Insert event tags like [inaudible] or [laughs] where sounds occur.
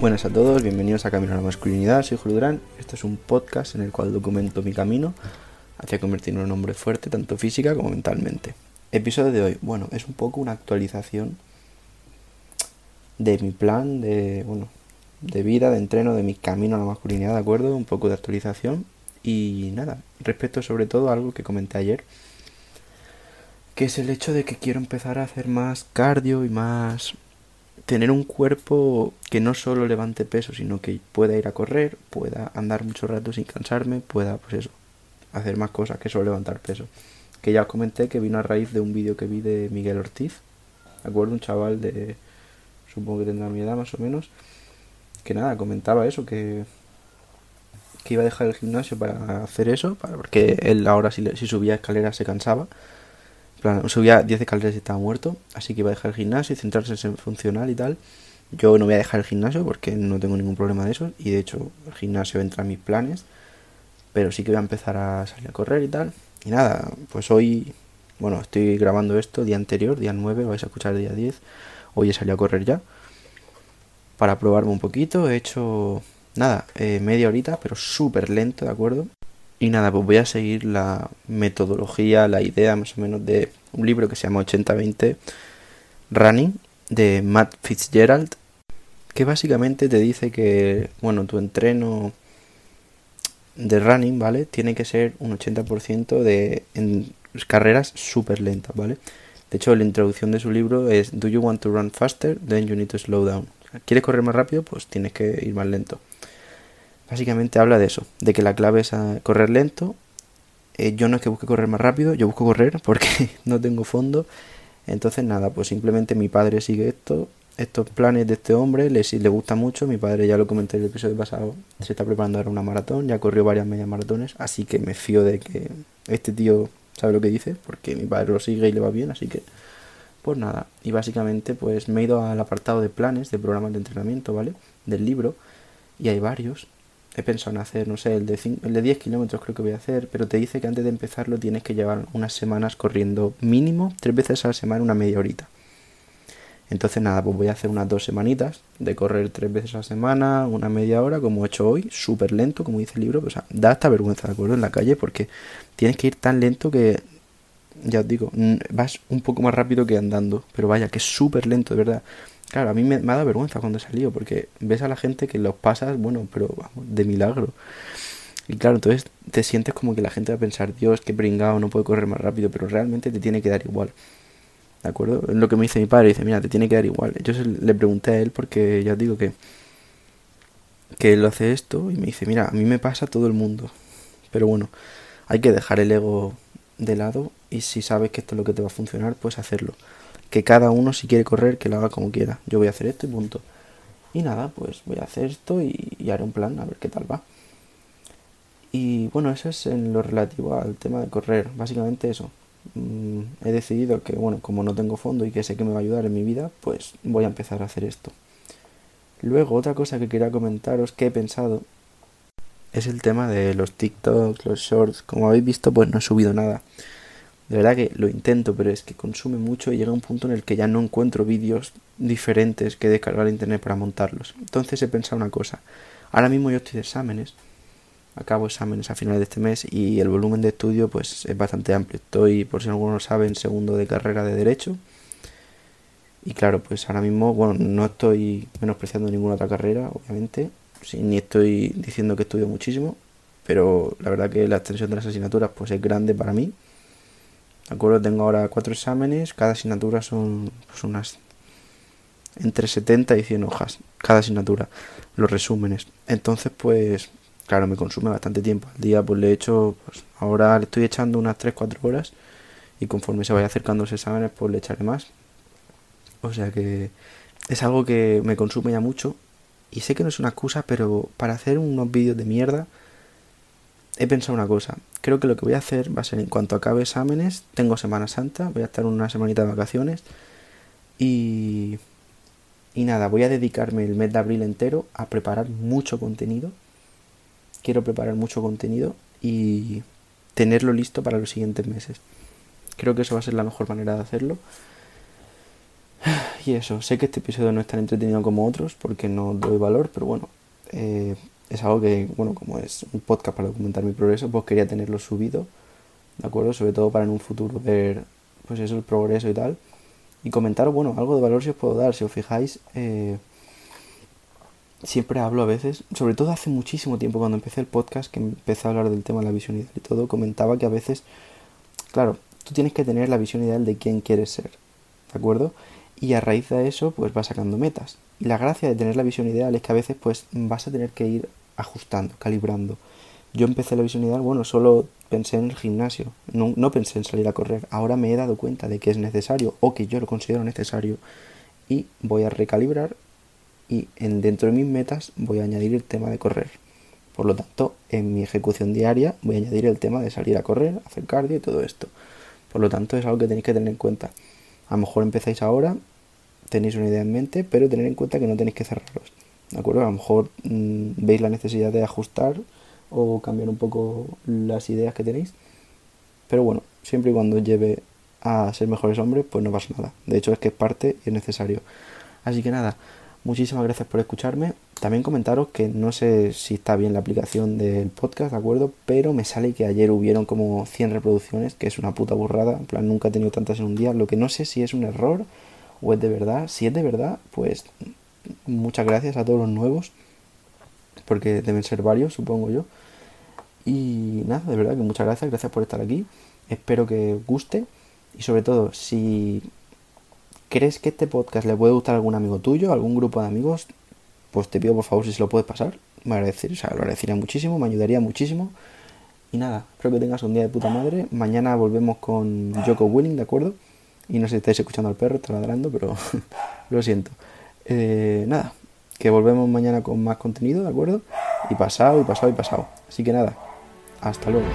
Buenas a todos, bienvenidos a Camino a la Masculinidad, soy Julio Durán. Este es un podcast en el cual documento mi camino hacia convertirme en un hombre fuerte, tanto física como mentalmente. Episodio de hoy, bueno, es un poco una actualización de mi plan de, bueno, de vida, de entreno, de mi camino a la masculinidad, ¿de acuerdo? Un poco de actualización y nada, respecto sobre todo a algo que comenté ayer, que es el hecho de que quiero empezar a hacer más cardio y más tener un cuerpo que no solo levante peso, sino que pueda ir a correr, pueda andar mucho rato sin cansarme, pueda, pues eso, hacer más cosas que solo levantar peso. Que ya os comenté que vino a raíz de un vídeo que vi de Miguel Ortiz, ¿de acuerdo? Un chaval de, supongo que tendrá mi edad más o menos, que nada, comentaba eso, que, que iba a dejar el gimnasio para hacer eso, para, porque él ahora si, si subía escaleras se cansaba plan, subía 10 escaleras y estaba muerto, así que iba a dejar el gimnasio y centrarse en funcional y tal. Yo no voy a dejar el gimnasio porque no tengo ningún problema de eso y de hecho el gimnasio entra en mis planes, pero sí que voy a empezar a salir a correr y tal. Y nada, pues hoy, bueno, estoy grabando esto día anterior, día 9, vais a escuchar el día 10. Hoy he salido a correr ya para probarme un poquito. He hecho, nada, eh, media horita, pero súper lento, ¿de acuerdo? Y nada, pues voy a seguir la metodología, la idea más o menos de un libro que se llama 80-20 Running de Matt Fitzgerald, que básicamente te dice que, bueno, tu entreno de running, ¿vale? Tiene que ser un 80% de en carreras súper lentas, ¿vale? De hecho, la introducción de su libro es Do you want to run faster? Then you need to slow down. ¿Quieres correr más rápido? Pues tienes que ir más lento. Básicamente habla de eso, de que la clave es correr lento. Eh, yo no es que busque correr más rápido, yo busco correr [laughs] porque no tengo fondo. Entonces nada, pues simplemente mi padre sigue esto, estos planes de este hombre, le, le gusta mucho. Mi padre ya lo comenté en el episodio pasado, se está preparando ahora una maratón, ya corrió varias medias maratones, así que me fío de que este tío sabe lo que dice, porque mi padre lo sigue y le va bien, así que pues nada. Y básicamente pues me he ido al apartado de planes, de programas de entrenamiento, ¿vale? Del libro, y hay varios he pensado en hacer, no sé, el de, el de 10 kilómetros creo que voy a hacer, pero te dice que antes de empezarlo tienes que llevar unas semanas corriendo mínimo tres veces a la semana una media horita. Entonces nada, pues voy a hacer unas dos semanitas de correr tres veces a la semana, una media hora, como he hecho hoy, súper lento, como dice el libro, o sea, da hasta vergüenza, ¿de acuerdo? En la calle, porque tienes que ir tan lento que, ya os digo, vas un poco más rápido que andando, pero vaya, que es súper lento, de verdad. Claro, a mí me, me, ha dado vergüenza cuando he salido, porque ves a la gente que los pasas, bueno, pero vamos, de milagro. Y claro, entonces te sientes como que la gente va a pensar, Dios, qué pringado, no puede correr más rápido, pero realmente te tiene que dar igual. ¿De acuerdo? Lo que me dice mi padre, dice, mira, te tiene que dar igual. Yo le pregunté a él porque ya os digo que, que él hace esto y me dice, mira, a mí me pasa todo el mundo. Pero bueno, hay que dejar el ego de lado y si sabes que esto es lo que te va a funcionar, pues hacerlo que cada uno si quiere correr que lo haga como quiera. Yo voy a hacer esto y punto. Y nada, pues voy a hacer esto y, haré un plan a ver qué tal va. Y bueno, eso es en lo relativo al tema de correr. Básicamente eso. Mm, he decidido que, bueno, como no tengo fondo y que sé que me va a ayudar en mi vida, pues voy a empezar a hacer esto. Luego, otra cosa que quería comentaros que he pensado es el tema de los TikToks, los shorts. Como habéis visto, pues no he subido nada. De verdad que lo intento, pero es que consume mucho y llega un punto en el que ya no encuentro vídeos diferentes que descargar en internet para montarlos. Entonces he pensado una cosa. Ahora mismo yo estoy de exámenes. Acabo exámenes a finales de este mes y el volumen de estudio pues es bastante amplio. Estoy, por si alguno lo sabe, en segundo de carrera de Derecho. Y claro, pues ahora mismo, bueno, no estoy menospreciando ninguna otra carrera, obviamente. Ni estoy diciendo que estudio muchísimo. Pero la verdad que la extensión de las asignaturas pues es grande para mí ¿De acuerdo? Tengo ahora cuatro exámenes, cada asignatura son pues, unas entre 70 y 100 hojas, cada asignatura, los resúmenes. Entonces, pues, claro, me consume bastante tiempo. Al día, pues le he hecho, pues ahora le estoy echando unas 3-4 horas y conforme se vaya acercando los exámenes, pues le echaré más. O sea que es algo que me consume ya mucho y sé que no es una excusa, pero para hacer unos vídeos de mierda he pensado una cosa. Creo que lo que voy a hacer va a ser en cuanto acabe exámenes, tengo Semana Santa, voy a estar una semanita de vacaciones y y nada, voy a dedicarme el mes de abril entero a preparar mucho contenido. Quiero preparar mucho contenido y tenerlo listo para los siguientes meses. Creo que eso va a ser la mejor manera de hacerlo. Y eso, sé que este episodio no es tan entretenido como otros porque no doy valor, pero bueno, eh, es algo que, bueno, como es un podcast para documentar mi progreso, pues quería tenerlo subido, ¿de acuerdo? Sobre todo para en un futuro ver, pues eso, el progreso y tal. Y comentar, bueno, algo de valor si os puedo dar, si os fijáis, eh, siempre hablo a veces, sobre todo hace muchísimo tiempo cuando empecé el podcast, que empecé a hablar del tema de la visión ideal y todo, comentaba que a veces, claro, tú tienes que tener la visión ideal de quién quieres ser, ¿de acuerdo? Y a raíz de eso, pues vas sacando metas. Y la gracia de tener la visión ideal es que a veces, pues, vas a tener que ir ajustando, calibrando. Yo empecé la visión ideal, bueno, solo pensé en el gimnasio, no, no pensé en salir a correr. Ahora me he dado cuenta de que es necesario o que yo lo considero necesario y voy a recalibrar y en, dentro de mis metas voy a añadir el tema de correr. Por lo tanto, en mi ejecución diaria voy a añadir el tema de salir a correr, hacer cardio y todo esto. Por lo tanto, es algo que tenéis que tener en cuenta. A lo mejor empezáis ahora, tenéis una idea en mente, pero tener en cuenta que no tenéis que cerraros. ¿De acuerdo? A lo mejor mm, veis la necesidad de ajustar o cambiar un poco las ideas que tenéis. Pero bueno, siempre y cuando lleve a ser mejores hombres, pues no pasa nada. De hecho, es que es parte y es necesario. Así que nada, Muchísimas gracias por escucharme. También comentaros que no sé si está bien la aplicación del podcast, ¿de acuerdo? Pero me sale que ayer hubieron como 100 reproducciones, que es una puta burrada. En plan, nunca he tenido tantas en un día. Lo que no sé si es un error o es de verdad. Si es de verdad, pues muchas gracias a todos los nuevos. Porque deben ser varios, supongo yo. Y nada, de verdad que muchas gracias. Gracias por estar aquí. Espero que os guste. Y sobre todo, si ¿Crees que este podcast le puede gustar a algún amigo tuyo, algún grupo de amigos? Pues te pido por favor si se lo puedes pasar. Me agradecería, lo agradecería muchísimo, me ayudaría muchísimo. Y nada, espero que tengas un día de puta madre. Mañana volvemos con Joko Winning, ¿de acuerdo? Y no sé si estáis escuchando al perro, está ladrando, pero [laughs] lo siento. Eh, nada, que volvemos mañana con más contenido, ¿de acuerdo? Y pasado, y pasado, y pasado. Así que nada, hasta luego.